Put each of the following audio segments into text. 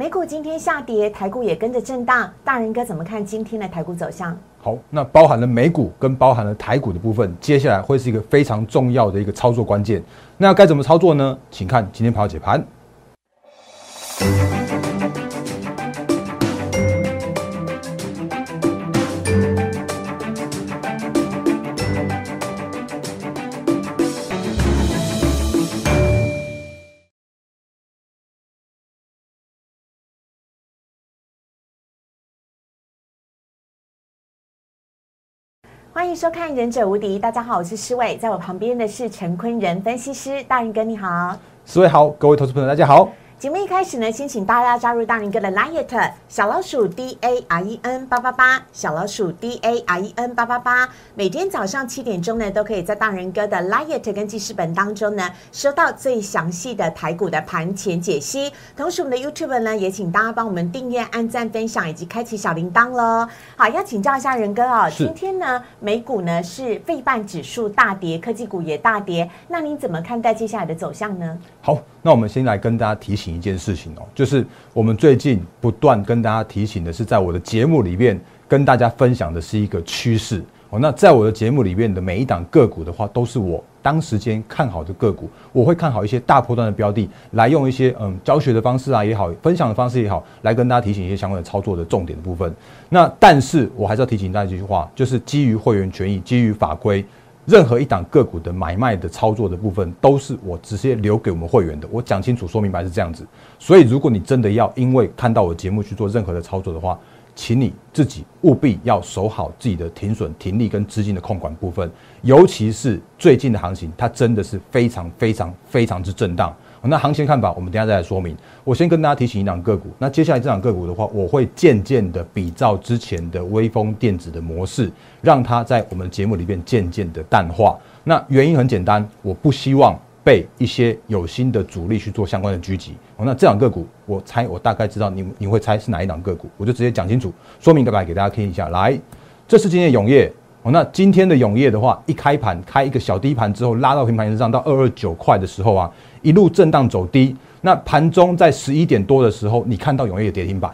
美股今天下跌，台股也跟着震荡。大人哥怎么看今天的台股走向？好，那包含了美股跟包含了台股的部分，接下来会是一个非常重要的一个操作关键。那该怎么操作呢？请看今天盘后解盘。欢迎收看《忍者无敌》，大家好，我是施伟，在我旁边的是陈坤仁分析师，大人哥你好，施伟好，各位投资朋友大家好。节目一开始呢，先请大家加入大林哥的 Liet 小老鼠 D A R E N 八八八，小老鼠 D A R E N 八八八，每天早上七点钟呢，都可以在大人哥的 Liet 跟记事本当中呢，收到最详细的台股的盘前解析。同时，我们的 YouTube 呢，也请大家帮我们订阅、按赞、分享以及开启小铃铛喽。好，要请教一下仁哥哦，今天呢，美股呢是费半指数大跌，科技股也大跌，那您怎么看待接下来的走向呢？好，那我们先来跟大家提醒一件事情哦，就是我们最近不断跟大家提醒的是，在我的节目里面跟大家分享的是一个趋势哦。那在我的节目里面的每一档个股的话，都是我当时间看好的个股，我会看好一些大波段的标的，来用一些嗯教学的方式啊也好，分享的方式也好，来跟大家提醒一些相关的操作的重点的部分。那但是我还是要提醒大家一句话，就是基于会员权益，基于法规。任何一档个股的买卖的操作的部分，都是我直接留给我们会员的。我讲清楚、说明白是这样子。所以，如果你真的要因为看到我节目去做任何的操作的话，请你自己务必要守好自己的停损、停利跟资金的控管部分。尤其是最近的行情，它真的是非常、非常、非常之震荡。那行情看法，我们等下再来说明。我先跟大家提醒一档个股。那接下来这档个股的话，我会渐渐的比照之前的微风电子的模式，让它在我们节目里面渐渐的淡化。那原因很简单，我不希望被一些有心的主力去做相关的狙击。那这档个股，我猜我大概知道你你会猜是哪一档个股，我就直接讲清楚，说明白白给大家听一下。来，这是今天的永业。哦，那今天的永业的话，一开盘开一个小低盘之后，拉到平盘线上到二二九块的时候啊，一路震荡走低。那盘中在十一点多的时候，你看到永业跌停板，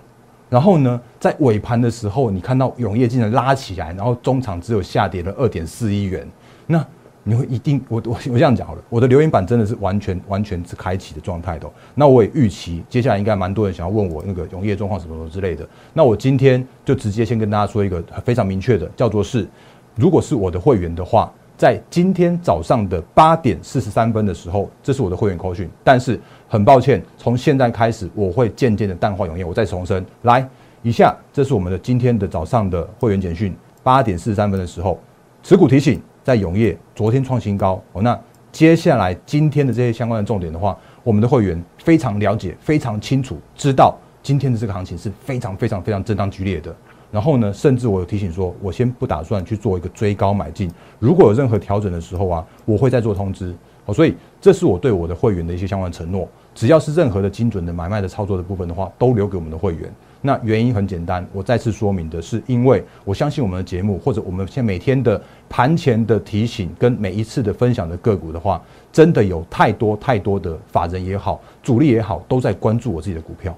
然后呢，在尾盘的时候，你看到永业竟然拉起来，然后中场只有下跌了二点四亿元。那你会一定，我我我这样讲好了，我的留言板真的是完全完全是开启的状态的。那我也预期接下来应该蛮多人想要问我那个永业状况什么什么之类的。那我今天就直接先跟大家说一个非常明确的，叫做是。如果是我的会员的话，在今天早上的八点四十三分的时候，这是我的会员口讯。但是很抱歉，从现在开始，我会渐渐的淡化永业。我再重申，来，以下这是我们的今天的早上的会员简讯，八点四十三分的时候，持股提醒在永业昨天创新高哦。那接下来今天的这些相关的重点的话，我们的会员非常了解，非常清楚，知道今天的这个行情是非常非常非常震荡剧烈的。然后呢，甚至我有提醒说，我先不打算去做一个追高买进。如果有任何调整的时候啊，我会再做通知。好，所以这是我对我的会员的一些相关承诺。只要是任何的精准的买卖的操作的部分的话，都留给我们的会员。那原因很简单，我再次说明的是，因为我相信我们的节目或者我们现在每天的盘前的提醒跟每一次的分享的个股的话，真的有太多太多的法人也好，主力也好，都在关注我自己的股票。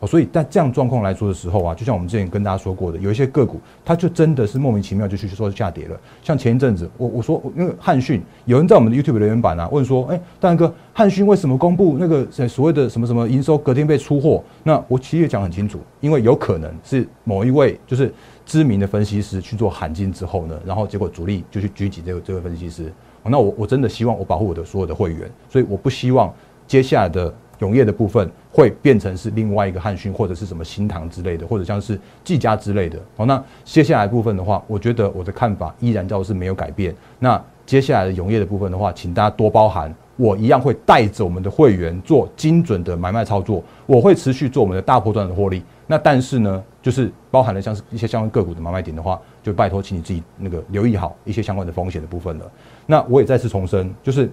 哦，所以在这样状况来说的时候啊，就像我们之前跟大家说过的，有一些个股它就真的是莫名其妙就去说下跌了。像前一阵子，我我说那个汉讯，有人在我们的 YouTube 留言板啊问说，哎，大哥，汉讯为什么公布那个所谓的什么什么营收隔天被出货？那我其实也讲很清楚，因为有可能是某一位就是知名的分析师去做喊进之后呢，然后结果主力就去狙击这个这位分析师。那我我真的希望我保护我的所有的会员，所以我不希望接下来的。永业的部分会变成是另外一个汉讯或者是什么新唐之类的，或者像是技嘉之类的。好，那接下来部分的话，我觉得我的看法依然叫是没有改变。那接下来的永业的部分的话，请大家多包涵，我一样会带着我们的会员做精准的买卖操作，我会持续做我们的大波段的获利。那但是呢，就是包含了像是一些相关个股的买卖点的话，就拜托请你自己那个留意好一些相关的风险的部分了。那我也再次重申，就是。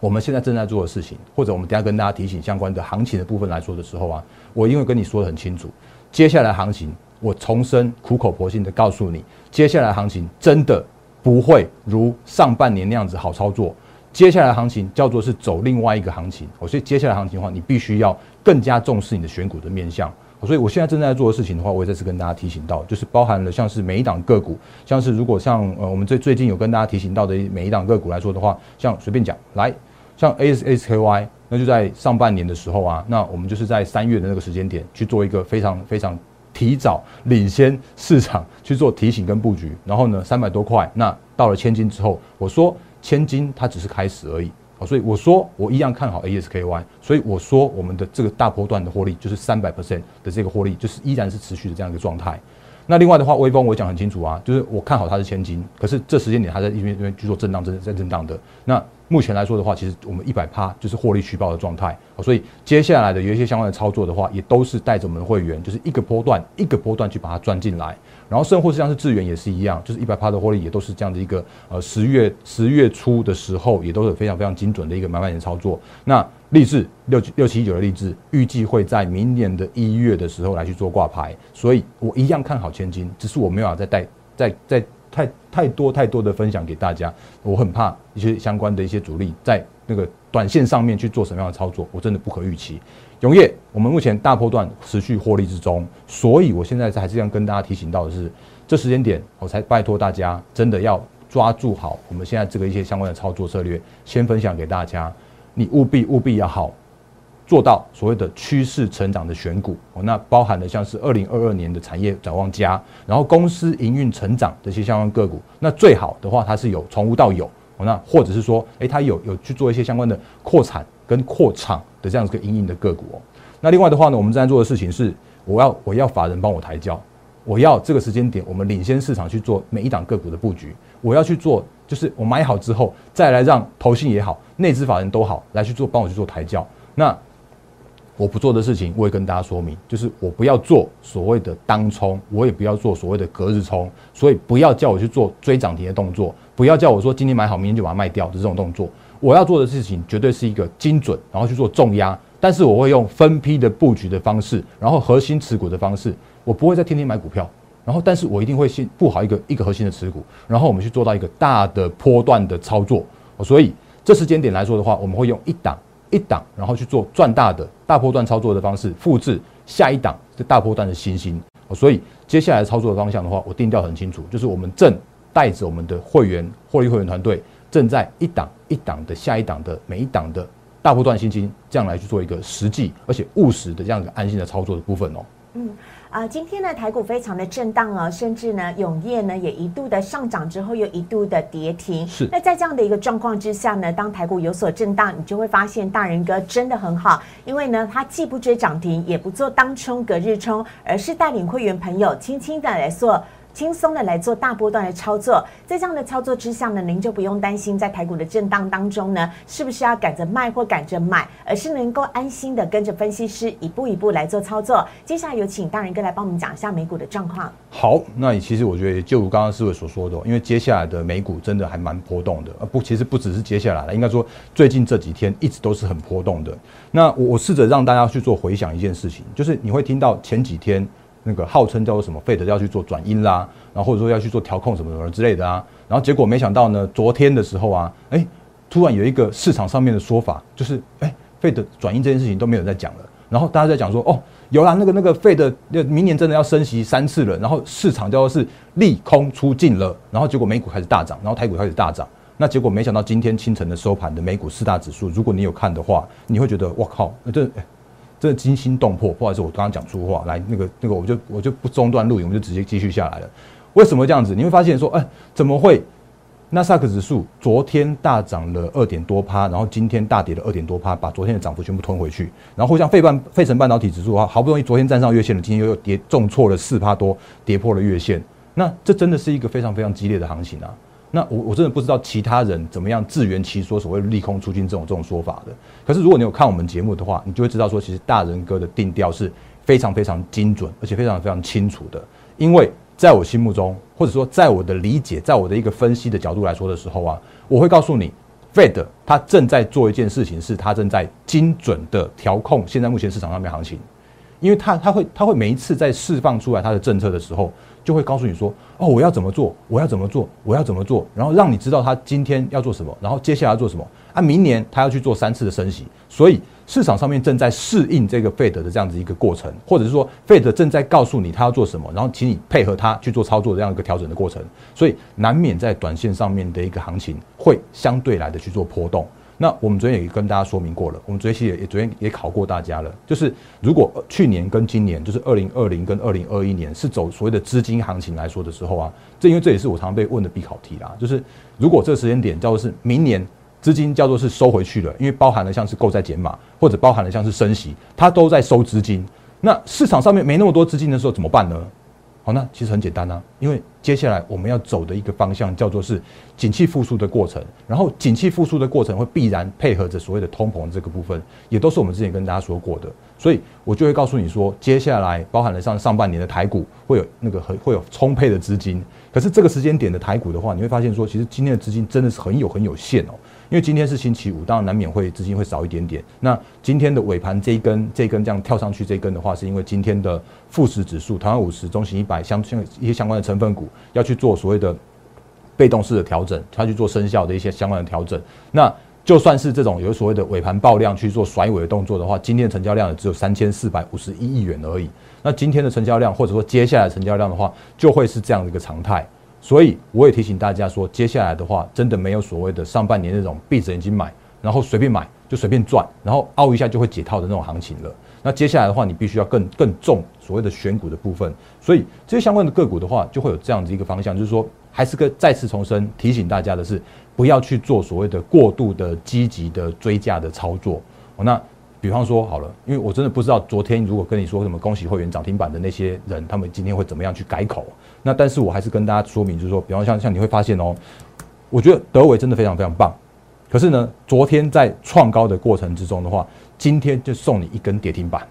我们现在正在做的事情，或者我们等下跟大家提醒相关的行情的部分来说的时候啊，我因为跟你说的很清楚，接下来行情，我重申苦口婆心的告诉你，接下来行情真的不会如上半年那样子好操作。接下来行情叫做是走另外一个行情，哦，所以接下来行情的话，你必须要更加重视你的选股的面向。所以我现在正在做的事情的话，我也再次跟大家提醒到，就是包含了像是每一档个股，像是如果像呃我们最最近有跟大家提醒到的每一档个股来说的话，像随便讲来，像 A S S K Y，那就在上半年的时候啊，那我们就是在三月的那个时间点去做一个非常非常提早领先市场去做提醒跟布局，然后呢三百多块，那到了千金之后，我说千金它只是开始而已。所以我说我一样看好 ASKY，所以我说我们的这个大波段的获利就是三百 percent 的这个获利，就是依然是持续的这样一个状态。那另外的话，微风我讲很清楚啊，就是我看好它是千金，可是这时间点还在因为因为去做震荡，在震荡的。那目前来说的话，其实我们一百趴就是获利虚报的状态。所以接下来的有一些相关的操作的话，也都是带着我们的会员，就是一个波段一个波段去把它赚进来。然后甚或是像是智源也是一样，就是一百趴的获利也都是这样的一个呃十月十月初的时候，也都是非常非常精准的一个买卖点操作。那励志六六七九的励志预计会在明年的一月的时候来去做挂牌，所以我一样看好千金，只是我没有再带再再太太多太多的分享给大家，我很怕一些相关的一些主力在那个短线上面去做什么样的操作，我真的不可预期。永业，我们目前大波段持续获利之中，所以我现在还是要跟大家提醒到的是，这时间点我才拜托大家真的要抓住好我们现在这个一些相关的操作策略，先分享给大家。你务必务必要好做到所谓的趋势成长的选股哦，那包含的像是二零二二年的产业展望加，然后公司营运成长这些相关个股，那最好的话它是有从无到有哦，那或者是说，诶，它有有去做一些相关的扩产跟扩厂的这样子个营运的个股哦。那另外的话呢，我们正在做的事情是，我要我要法人帮我抬轿，我要这个时间点我们领先市场去做每一档个股的布局，我要去做。就是我买好之后，再来让投信也好，内资法人都好来去做，帮我去做抬轿。那我不做的事情，我也跟大家说明，就是我不要做所谓的当冲，我也不要做所谓的隔日冲，所以不要叫我去做追涨停的动作，不要叫我说今天买好，明天就把它卖掉的这种动作。我要做的事情绝对是一个精准，然后去做重压，但是我会用分批的布局的方式，然后核心持股的方式，我不会再天天买股票。然后，但是我一定会先布好一个一个核心的持股，然后我们去做到一个大的波段的操作。所以这时间点来说的话，我们会用一档一档，然后去做赚大的大波段操作的方式，复制下一档这大波段的新星。所以接下来操作的方向的话，我定调很清楚，就是我们正带着我们的会员获利会员团队，正在一档一档的下一档的每一档的大波段新星，这样来去做一个实际而且务实的这样一个安心的操作的部分哦。嗯。啊，今天呢台股非常的震荡哦，甚至呢永业呢也一度的上涨之后又一度的跌停。是。那在这样的一个状况之下呢，当台股有所震荡，你就会发现大人哥真的很好，因为呢他既不追涨停，也不做当冲隔日冲，而是带领会员朋友轻轻的来做。轻松的来做大波段的操作，在这样的操作之下呢，您就不用担心在台股的震荡当中呢，是不是要赶着卖或赶着买，而是能够安心的跟着分析师一步一步来做操作。接下来有请大人哥来帮我们讲一下美股的状况。好，那其实我觉得就如刚刚思伟所说的，因为接下来的美股真的还蛮波动的，呃不，其实不只是接下来了，应该说最近这几天一直都是很波动的。那我我试着让大家去做回想一件事情，就是你会听到前几天。那个号称叫做什么费德要去做转阴啦，然后或者说要去做调控什么什么之类的啊，然后结果没想到呢，昨天的时候啊，哎，突然有一个市场上面的说法，就是哎，费德转阴这件事情都没有在讲了，然后大家在讲说哦，有啦，那个那个费德要明年真的要升息三次了，然后市场叫做是利空出尽了，然后结果美股开始大涨，然后台股开始大涨，那结果没想到今天清晨的收盘的美股四大指数，如果你有看的话，你会觉得我靠，那这。真的惊心动魄，不好意思，我刚刚讲错话，来那个那个，我就我就不中断录影，我们就直接继续下来了。为什么这样子？你会发现说，哎，怎么会？纳萨克指数昨天大涨了二点多趴，然后今天大跌了二点多趴，把昨天的涨幅全部吞回去。然后像费半费城半导体指数啊，好不容易昨天站上月线了，今天又跌重挫了四趴多，跌破了月线。那这真的是一个非常非常激烈的行情啊！那我我真的不知道其他人怎么样自圆其说，所谓利空出尽这种这种说法的。可是如果你有看我们节目的话，你就会知道说，其实大人哥的定调是非常非常精准，而且非常非常清楚的。因为在我心目中，或者说在我的理解，在我的一个分析的角度来说的时候啊，我会告诉你，Fed 他正在做一件事情，是他正在精准的调控现在目前市场上面行情。因为它它会它会每一次在释放出来它的政策的时候，就会告诉你说，哦，我要怎么做，我要怎么做，我要怎么做，然后让你知道他今天要做什么，然后接下来要做什么。啊，明年他要去做三次的升息，所以市场上面正在适应这个费德的这样子一个过程，或者是说费德正在告诉你他要做什么，然后请你配合他去做操作这样一个调整的过程，所以难免在短线上面的一个行情会相对来的去做波动。那我们昨天也跟大家说明过了，我们昨天也也昨天也考过大家了，就是如果去年跟今年，就是二零二零跟二零二一年是走所谓的资金行情来说的时候啊，这因为这也是我常常被问的必考题啦，就是如果这个时间点叫做是明年资金叫做是收回去了，因为包含了像是购债减码或者包含了像是升息，它都在收资金，那市场上面没那么多资金的时候怎么办呢？那其实很简单啊，因为接下来我们要走的一个方向叫做是景气复苏的过程，然后景气复苏的过程会必然配合着所谓的通膨这个部分，也都是我们之前跟大家说过的，所以我就会告诉你说，接下来包含了上上半年的台股会有那个很会有充沛的资金，可是这个时间点的台股的话，你会发现说，其实今天的资金真的是很有很有限哦。因为今天是星期五，当然难免会资金会少一点点。那今天的尾盘这一根这一根这样跳上去这一根的话，是因为今天的富时指数、台湾五十、中型一百相相一些相关的成分股要去做所谓的被动式的调整，它去做生效的一些相关的调整。那就算是这种有所谓的尾盘爆量去做甩尾的动作的话，今天的成交量也只有三千四百五十一亿元而已。那今天的成交量或者说接下来成交量的话，就会是这样的一个常态。所以我也提醒大家说，接下来的话，真的没有所谓的上半年那种闭着眼睛买，然后随便买就随便赚，然后凹一下就会解套的那种行情了。那接下来的话，你必须要更更重所谓的选股的部分。所以这些相关的个股的话，就会有这样子一个方向，就是说，还是个再次重申提醒大家的是，不要去做所谓的过度的积极的追价的操作。那比方说好了，因为我真的不知道昨天如果跟你说什么恭喜会员涨停板的那些人，他们今天会怎么样去改口。那但是我还是跟大家说明，就是说，比方像像你会发现哦，我觉得德伟真的非常非常棒。可是呢，昨天在创高的过程之中的话，今天就送你一根跌停板，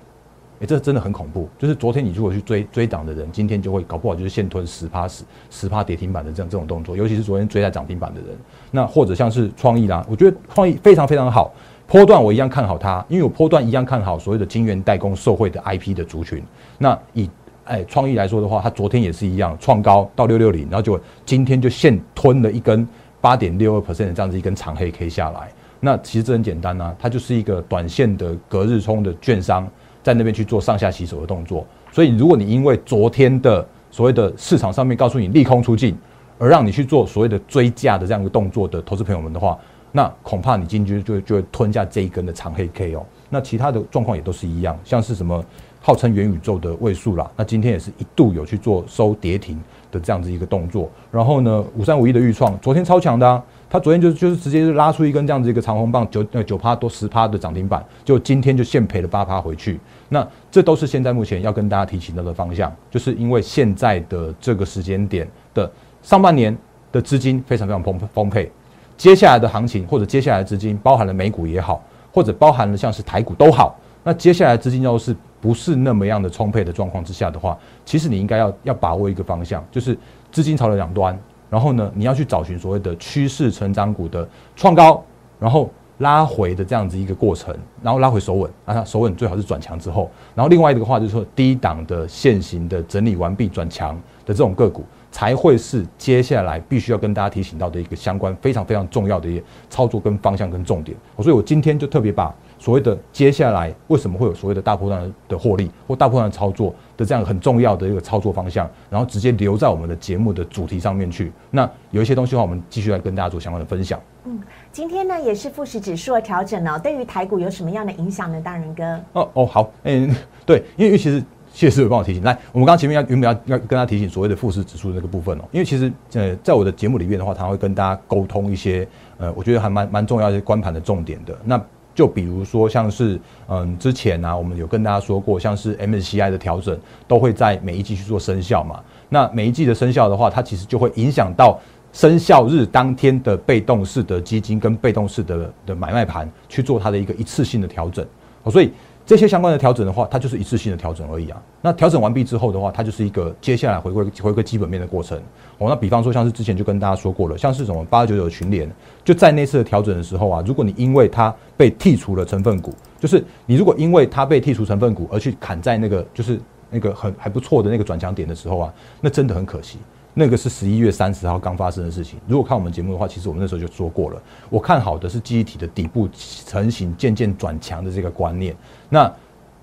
哎，这真的很恐怖。就是昨天你如果去追追涨的人，今天就会搞不好就是现吞十趴十十趴跌停板的这样这种动作。尤其是昨天追在涨停板的人，那或者像是创意啦，我觉得创意非常非常好。波段我一样看好它，因为我波段一样看好所谓的晶圆代工受惠的 IP 的族群。那以哎，创意来说的话，它昨天也是一样创高到六六零，然后就今天就现吞了一根八点六二 percent 的这样子一根长黑 K 下来。那其实这很简单呐，它就是一个短线的隔日冲的券商在那边去做上下洗手的动作。所以如果你因为昨天的所谓的市场上面告诉你利空出尽，而让你去做所谓的追价的这样一个动作的投资朋友们的话，那恐怕你进去就就会吞下这一根的长黑 K 哦。那其他的状况也都是一样，像是什么？号称元宇宙的位数啦，那今天也是一度有去做收跌停的这样子一个动作。然后呢，五三五一的预创昨天超强的啊，它昨天就就是直接就拉出一根这样子一个长红棒，九呃九趴多十趴的涨停板，就今天就现赔了八趴回去。那这都是现在目前要跟大家提醒到的方向，就是因为现在的这个时间点的上半年的资金非常非常丰丰沛，接下来的行情或者接下来的资金包含了美股也好，或者包含了像是台股都好，那接下来资金要是。不是那么样的充沛的状况之下的话，其实你应该要要把握一个方向，就是资金朝的两端，然后呢，你要去找寻所谓的趋势成长股的创高，然后拉回的这样子一个过程，然后拉回首稳，啊，它首稳最好是转强之后，然后另外一个话就是说低档的现行的整理完毕转强的这种个股，才会是接下来必须要跟大家提醒到的一个相关非常非常重要的一些操作跟方向跟重点。所以我今天就特别把。所谓的接下来为什么会有所谓的大波段的获利或大波段操作的这样很重要的一个操作方向，然后直接留在我们的节目的主题上面去。那有一些东西的话，我们继续来跟大家做相关的分享。嗯，今天呢也是富时指数的调整哦，对于台股有什么样的影响呢？大人哥？哦哦好，嗯，对，因为其实谢师傅帮我提醒，来，我们刚刚前面要原本要要跟他提醒所谓的富时指数那个部分哦，因为其实呃在我的节目里面的话，他会跟大家沟通一些呃，我觉得还蛮蛮重要一些观盘的重点的。那就比如说，像是嗯，之前呢，我们有跟大家说过，像是 MSCI 的调整都会在每一季去做生效嘛。那每一季的生效的话，它其实就会影响到生效日当天的被动式的基金跟被动式的的买卖盘去做它的一个一次性的调整。所以。这些相关的调整的话，它就是一次性的调整而已啊。那调整完毕之后的话，它就是一个接下来回归回归基本面的过程。哦，那比方说像是之前就跟大家说过了，像是什么八九九的群联，就在那次的调整的时候啊，如果你因为它被剔除了成分股，就是你如果因为它被剔除成分股而去砍在那个就是那个很还不错的那个转强点的时候啊，那真的很可惜。那个是十一月三十号刚发生的事情。如果看我们节目的话，其实我们那时候就说过了。我看好的是记忆体的底部成型、渐渐转强的这个观念。那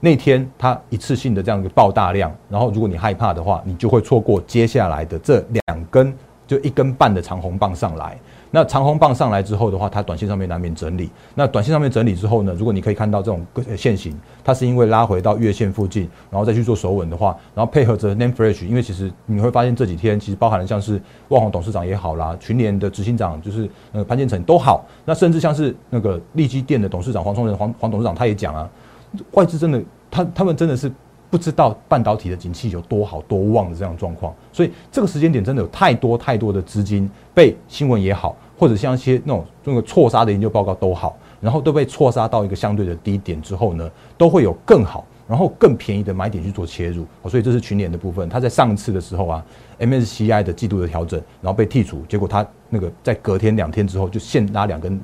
那天它一次性的这样一个爆大量，然后如果你害怕的话，你就会错过接下来的这两根就一根半的长红棒上来。那长红棒上来之后的话，它短线上面难免整理。那短线上面整理之后呢，如果你可以看到这种线型，它是因为拉回到月线附近，然后再去做手稳的话，然后配合着 Name Fresh，因为其实你会发现这几天其实包含了像是万宏董事长也好啦，群联的执行长就是呃潘建成都好，那甚至像是那个利基店的董事长黄崇仁黄黄董事长他也讲啊，外资真的他他们真的是。不知道半导体的景气有多好多旺的这样状况，所以这个时间点真的有太多太多的资金被新闻也好，或者像一些那种那个错杀的研究报告都好，然后都被错杀到一个相对的低点之后呢，都会有更好，然后更便宜的买点去做切入。所以这是群联的部分，它在上次的时候啊，MSCI 的季度的调整，然后被剔除，结果它那个在隔天两天之后就现拉两根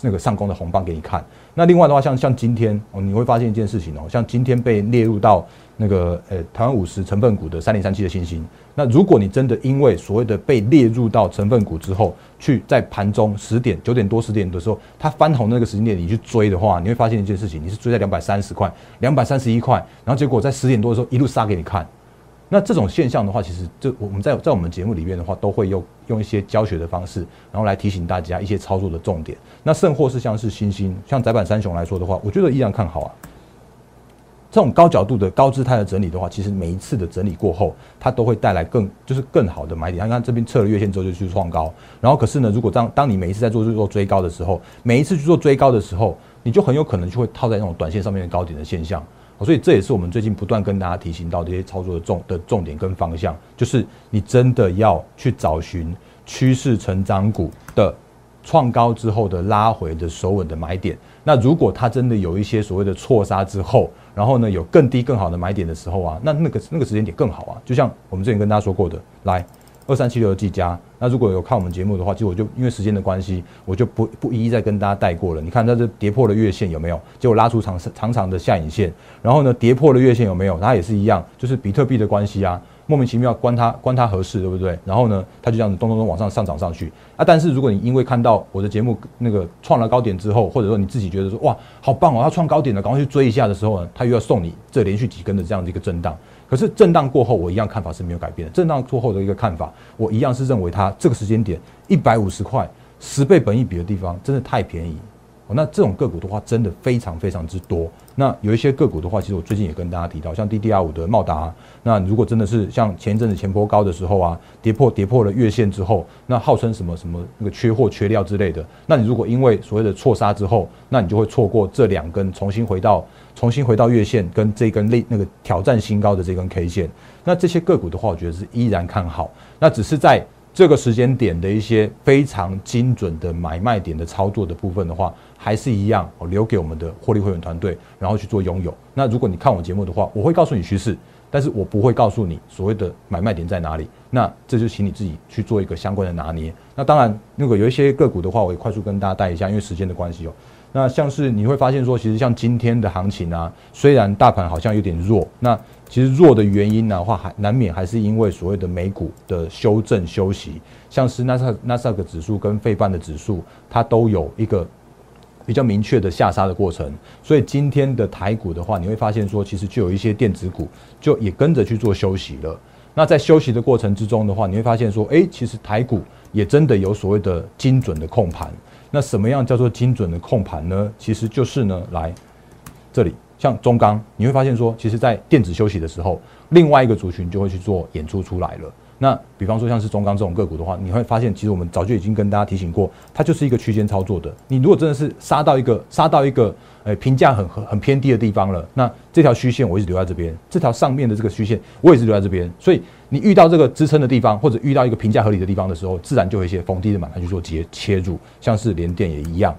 那个上攻的红棒给你看。那另外的话，像像今天哦，你会发现一件事情哦，像今天被列入到。那个呃，台湾五十成分股的三零三七的星星，那如果你真的因为所谓的被列入到成分股之后，去在盘中十点九点多十点的时候，它翻红那个时间点你去追的话，你会发现一件事情，你是追在两百三十块、两百三十一块，然后结果在十点多的时候一路杀给你看。那这种现象的话，其实就我们在在我们节目里面的话，都会用用一些教学的方式，然后来提醒大家一些操作的重点。那甚或是像是星星，像窄板三雄来说的话，我觉得依然看好啊。这种高角度的高姿态的整理的话，其实每一次的整理过后，它都会带来更就是更好的买点。你看这边测了月线之后就去创高，然后可是呢，如果当当你每一次在做做追高的时候，每一次去做追高的时候，你就很有可能就会套在那种短线上面的高点的现象。所以这也是我们最近不断跟大家提醒到这些操作的重的重点跟方向，就是你真的要去找寻趋势成长股的创高之后的拉回的首稳的买点。那如果它真的有一些所谓的错杀之后，然后呢，有更低更好的买点的时候啊，那那个那个时间点更好啊。就像我们之前跟大家说过的，来二三七六的技嘉，那如果有看我们节目的话，其实我就因为时间的关系，我就不不一一再跟大家带过了。你看它这跌破了月线有没有？结果拉出长长长的下影线，然后呢跌破了月线有没有？它也是一样，就是比特币的关系啊。莫名其妙关它关它合适，对不对？然后呢，它就这样子咚咚咚往上上涨上去啊！但是如果你因为看到我的节目那个创了高点之后，或者说你自己觉得说哇好棒哦，要创高点了，赶快去追一下的时候呢，它又要送你这连续几根的这样的一个震荡。可是震荡过后，我一样看法是没有改变的。震荡过后的一个看法，我一样是认为它这个时间点一百五十块十倍本益比的地方，真的太便宜。那这种个股的话，真的非常非常之多。那有一些个股的话，其实我最近也跟大家提到，像 DDR 五的茂达。那如果真的是像前一阵子前波高的时候啊，跌破跌破了月线之后，那号称什么什么那个缺货缺料之类的，那你如果因为所谓的错杀之后，那你就会错过这两根重新回到重新回到月线跟这根类那个挑战新高的这根 K 线。那这些个股的话，我觉得是依然看好。那只是在。这个时间点的一些非常精准的买卖点的操作的部分的话，还是一样，留给我们的获利会员团队，然后去做拥有。那如果你看我节目的话，我会告诉你趋势，但是我不会告诉你所谓的买卖点在哪里。那这就请你自己去做一个相关的拿捏。那当然，如果有一些个股的话，我也快速跟大家带一下，因为时间的关系哦。那像是你会发现说，其实像今天的行情啊，虽然大盘好像有点弱，那。其实弱的原因的话，还难免还是因为所谓的美股的修正休息，像是纳斯纳斯达克指数跟费半的指数，它都有一个比较明确的下杀的过程。所以今天的台股的话，你会发现说，其实就有一些电子股就也跟着去做休息了。那在休息的过程之中的话，你会发现说，哎，其实台股也真的有所谓的精准的控盘。那什么样叫做精准的控盘呢？其实就是呢，来这里。像中钢，你会发现说，其实，在电子休息的时候，另外一个族群就会去做演出出来了。那比方说，像是中钢这种个股的话，你会发现，其实我们早就已经跟大家提醒过，它就是一个区间操作的。你如果真的是杀到一个杀到一个，呃，评价很很很偏低的地方了，那这条虚线我一直留在这边，这条上面的这个虚线我也是留在这边。所以你遇到这个支撑的地方，或者遇到一个评价合理的地方的时候，自然就有一些逢低的买盘去做接切入，像是连电也一样，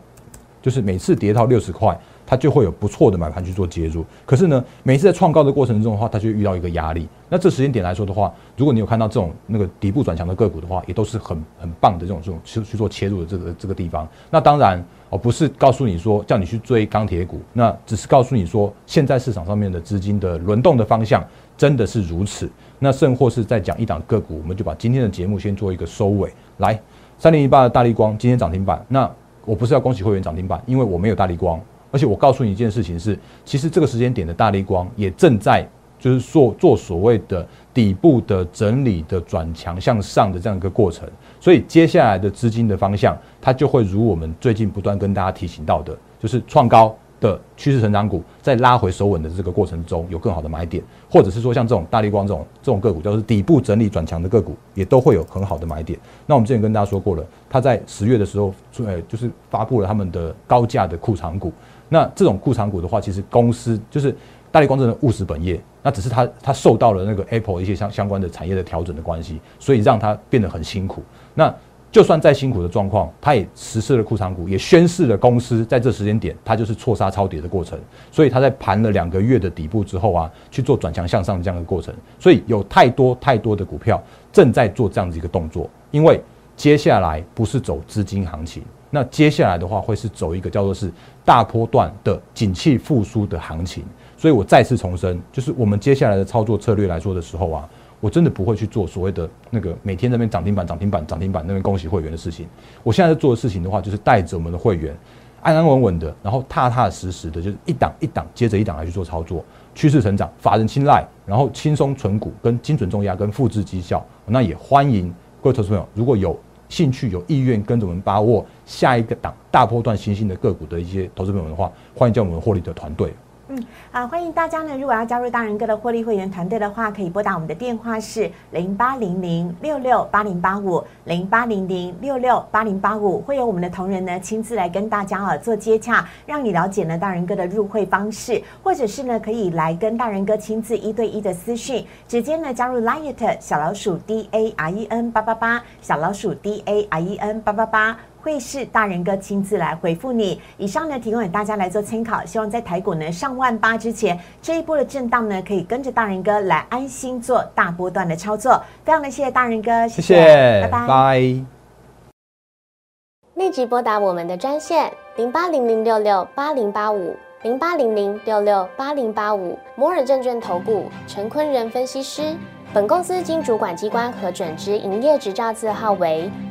就是每次跌到六十块。它就会有不错的买盘去做介入，可是呢，每次在创高的过程中的话，它就遇到一个压力。那这时间点来说的话，如果你有看到这种那个底部转强的个股的话，也都是很很棒的这种这种去去做切入的这个这个地方。那当然哦，不是告诉你说叫你去追钢铁股，那只是告诉你说现在市场上面的资金的轮动的方向真的是如此。那甚或是在讲一档个股，我们就把今天的节目先做一个收尾。来，三零一八的大力光今天涨停板，那我不是要恭喜会员涨停板，因为我没有大力光，而且我告诉你一件事情是，其实这个时间点的大力光也正在。就是做做所谓的底部的整理的转强向上的这样一个过程，所以接下来的资金的方向，它就会如我们最近不断跟大家提醒到的，就是创高的趋势成长股在拉回收稳的这个过程中有更好的买点，或者是说像这种大力光这种这种个股，就是底部整理转强的个股，也都会有很好的买点。那我们之前跟大家说过了，他在十月的时候，呃，就是发布了他们的高价的库藏股。那这种库藏股的话，其实公司就是大力光真的务实本业。那只是它，它受到了那个 Apple 一些相相关的产业的调整的关系，所以让它变得很辛苦。那就算再辛苦的状况，它也实施了库藏股，也宣示了公司在这时间点它就是错杀超跌的过程。所以它在盘了两个月的底部之后啊，去做转强向上这样的过程。所以有太多太多的股票正在做这样子一个动作，因为接下来不是走资金行情，那接下来的话会是走一个叫做是大波段的景气复苏的行情。所以我再次重申，就是我们接下来的操作策略来说的时候啊，我真的不会去做所谓的那个每天那边涨停板、涨停板、涨停板那边恭喜会员的事情。我现在在做的事情的话，就是带着我们的会员安安稳稳的，然后踏踏实实的，就是一档一档接着一档来去做操作，趋势成长、法人青睐，然后轻松存股、跟精准重压、跟复制绩效。那也欢迎各位投资朋友，如果有兴趣、有意愿跟着我们把握下一个档大波段新兴的个股的一些投资朋友的话，欢迎加入我们获利的团队。嗯，好，欢迎大家呢。如果要加入大人哥的获利会员团队的话，可以拨打我们的电话是零八零零六六八零八五零八零零六六八零八五，会有我们的同仁呢亲自来跟大家啊做接洽，让你了解呢大人哥的入会方式，或者是呢可以来跟大人哥亲自一对一的私讯，直接呢加入 Liet 小老鼠 D A R E N 八八八小老鼠 D A R E N 八八八。会是大人哥亲自来回复你。以上呢，提供给大家来做参考。希望在台股呢上万八之前，这一波的震荡呢，可以跟着大人哥来安心做大波段的操作。非常的谢谢大人哥，谢谢，拜拜。立即拨打我们的专线零八零零六六八零八五零八零零六六八零八五摩尔证券投顾陈坤仁分析师。本公司经主管机关核准之营业执照字号为